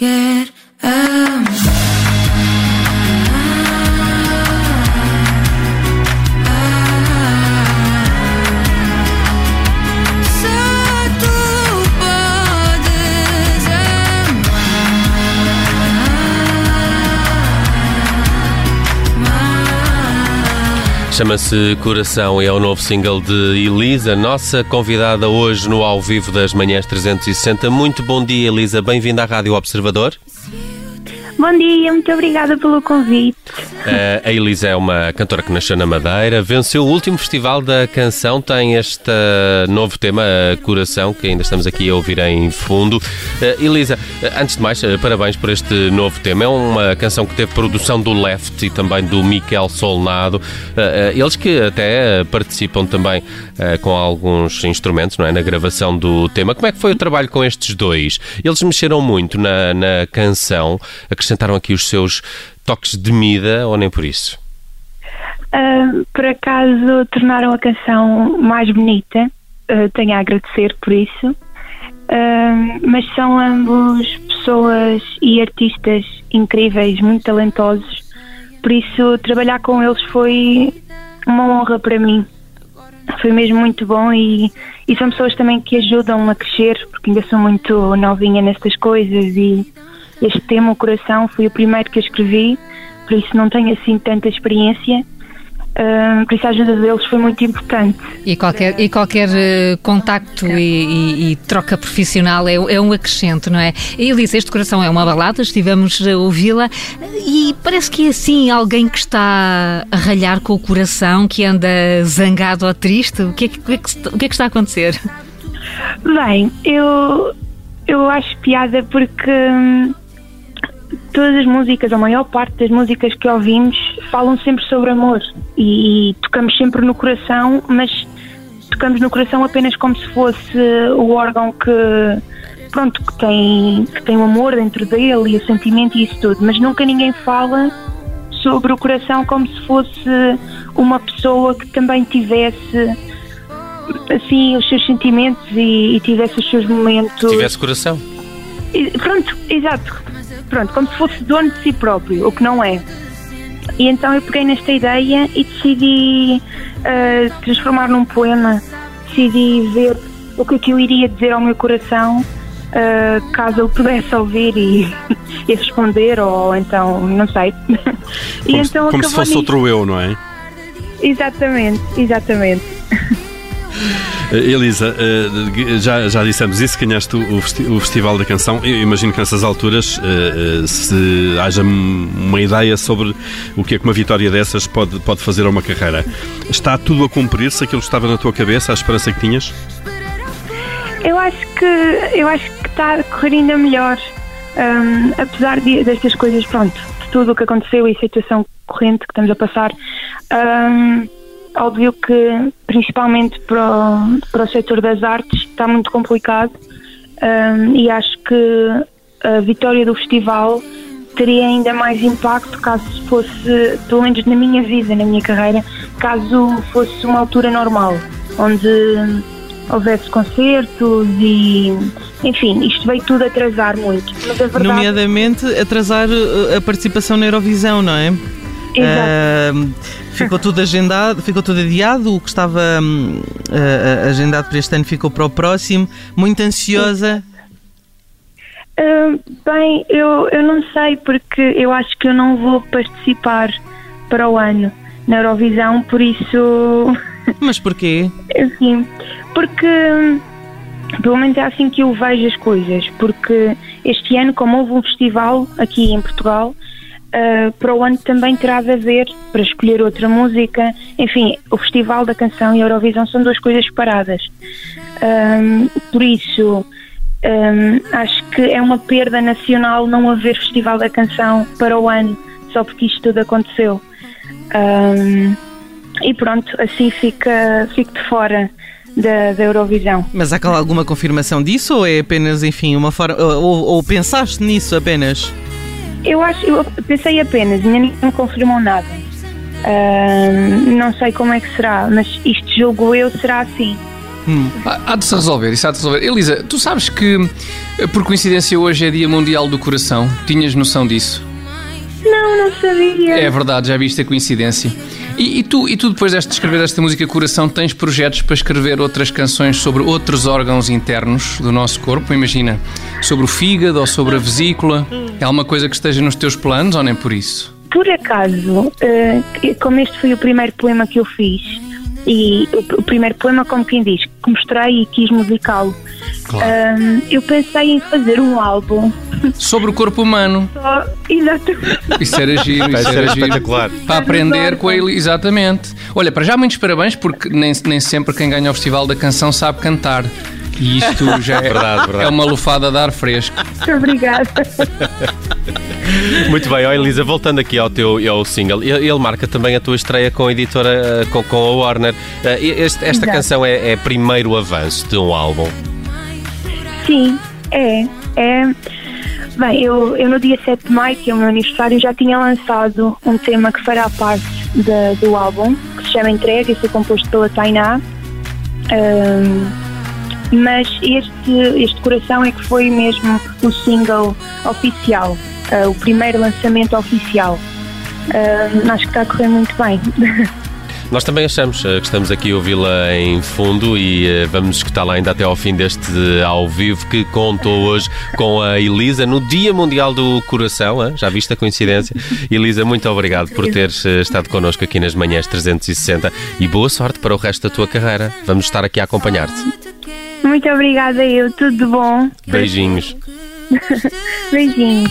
again. Chama-se Coração e é o novo single de Elisa, nossa convidada hoje no Ao Vivo das Manhãs 360. Muito bom dia, Elisa. Bem-vinda à Rádio Observador. Bom dia, muito obrigada pelo convite. Eh, a Elisa é uma cantora que nasceu na Madeira, venceu o último festival da canção, tem este novo tema, Coração, que ainda estamos aqui a ouvir em fundo. Eh, Elisa, eh, antes de mais, parabéns por este novo tema. É uma canção que teve produção do Left e também do Miquel Solnado, eles que até participam também com alguns instrumentos não é, na gravação do tema. Como é que foi o trabalho com estes dois? Eles mexeram muito na, na canção, acrescentaram aqui os seus toques de mida ou nem por isso? Ah, por acaso tornaram a canção mais bonita, Ah, tenho a agradecer por isso. Ah, mas são ambos pessoas e artistas incríveis, muito talentosos, por isso trabalhar com eles foi uma honra para mim. Foi mesmo muito bom e, e são pessoas também que ajudam a crescer, porque ainda sou muito novinha nestas coisas e este tema, o coração, foi o primeiro que eu escrevi, por isso não tenho assim tanta experiência. Ah, por isso a ajuda deles foi muito importante. E qualquer, e qualquer eh, contacto e, e- e troca profissional é, é um acrescento, não é? E Elisa, este coração é uma balada, estivemos a ouvi-la e parece que é assim alguém que está a ralhar com o coração, que anda zangado ou triste. O que é que, o que, é que, se- o que é que está a acontecer? Bem, eu, eu acho piada porque hum, todas as músicas, a maior parte das músicas que ouvimos falam sempre sobre amor e, tocamos sempre no coração, mas tocamos no coração apenas como se fosse o órgão que pronto, que tem, que tem o amor dentro dele e o sentimento e isso tudo, mas nunca ninguém fala sobre o coração como se fosse uma pessoa que também tivesse assim os seus sentimentos e, e tivesse os seus momentos. Tivesse coração. E- Pronto, exato. Pronto, como se fosse dono de si próprio, o que não é. E então eu peguei nesta ideia e decidi ah, transformar num poema. Decidi ver o que é que eu iria dizer ao meu coração ah, caso ele pudesse ouvir e, e responder, ou então, não sei. e Como, se- então como se fosse nisso. outro eu, não é? Exatamente, exatamente. Eh, Elisa, eh, já, já dissemos isso, ganhaste o, o festi- o Festival da Canção. Eu imagino que nessas alturas eh, se haja uma ideia sobre o que é que uma vitória dessas pode, pode fazer a uma carreira. Está tudo a cumprir-se aquilo que estava na tua cabeça, a esperança que tinhas? Eu acho que eu acho que está a correr ainda melhor. Hum, apesar de, destas coisas, pronto, de tudo o que aconteceu e situação corrente que estamos a passar, hum, óbvio que, principalmente para o, para o setor das artes, está muito complicado um, e acho que a vitória do festival teria ainda mais impacto caso fosse, pelo menos na minha vida, na minha carreira, caso fosse uma altura normal, onde houvesse concertos e enfim, isto veio tudo atrasar muito. Mas a verdade Nomeadamente atrasar uh, a participação na Eurovisão, não é? Uh, ficou tudo agendado, ficou tudo adiado, o que estava uh, agendado para este ano ficou para o próximo. Muito ansiosa. Ah, bem, eu, eu não sei porque eu acho que eu não vou participar para o ano na Eurovisão, por isso, Mas porquê? assim, porque hum, pelo menos é assim que eu vejo as coisas, porque este ano, como houve um festival aqui em Portugal, ah, para o ano também terá de haver para escolher outra música. Enfim, o Festival da Canção e a Eurovisão são duas coisas separadas. Ahm, por isso, ahm, acho que é uma perda nacional não haver Festival da Canção para o ano, só porque isto tudo aconteceu. Ahm, e pronto, assim fica, fico de fora da, da Eurovisão. Mas há alguma confirmação disso ou é apenas, enfim, uma forma. Ou, ou pensaste nisso apenas? Eu acho, eu pensei apenas, ainda ninguém me confirmou nada. Ahm, não sei como é que será, mas isto julgo eu será assim. Há há de se resolver, isso há de se resolver. Elisa, tu sabes que, eh, por coincidência, hoje é Dia Mundial do Coração? Tinhas noção disso? Não, não sabia. É verdade, já viste a coincidência. E, e tu, e tu, depois de escrever esta música Coração, tens projetos para escrever outras canções sobre outros órgãos internos do nosso corpo? Imagina, sobre o fígado ou sobre a vesícula? É alguma coisa que esteja nos teus planos ou nem por isso? Por acaso, eh, como este foi o primeiro poema que eu fiz, e o, o primeiro poema, como quem diz, que mostrei e quis musicá-lo, ahm, eu pensei em fazer um álbum Sobre o corpo humano. só. Exatamente. Isso era giro, isso ser era giro. espetacular. Para aprender com ele, exatamente. Olha, para já muitos parabéns, porque nem, nem sempre quem ganha o Festival da Canção sabe cantar. E isto já é, Verdade, verdade. é uma lufada de ar fresco. Muito obrigada. Muito bem, ó Elisa, voltando aqui ao teu ao single, ele, ele marca também a tua estreia com a editora, eh, com, com a Warner. Eh, este- esta Exato. canção é, é primeiro avanço de um álbum. Sim, é. é. Bem, eu, eu no dia 7 de maio, que é o meu aniversário, já tinha lançado um tema que fará parte da- do álbum, que se chama Entrega e foi composto pela Tainá. Ahm, mas este, este coração é que foi mesmo o single oficial, ah, o primeiro lançamento oficial. Ahm, acho que está a correr muito bem. Nós também achamos eh, que estamos aqui a ouvi-la em fundo e vamos escutá-la ainda até ao fim deste ao vivo que contou hoje com a Elisa no Dia Mundial do Coração. hein? Já viste a coincidência? Elisa, muito obrigado por teres estado connosco aqui nas manhãs 360 e boa sorte para o resto da tua carreira. Vamos estar aqui a acompanhar-te. Muito obrigada, eu. Tudo bom. Beijinhos. Beijinhos.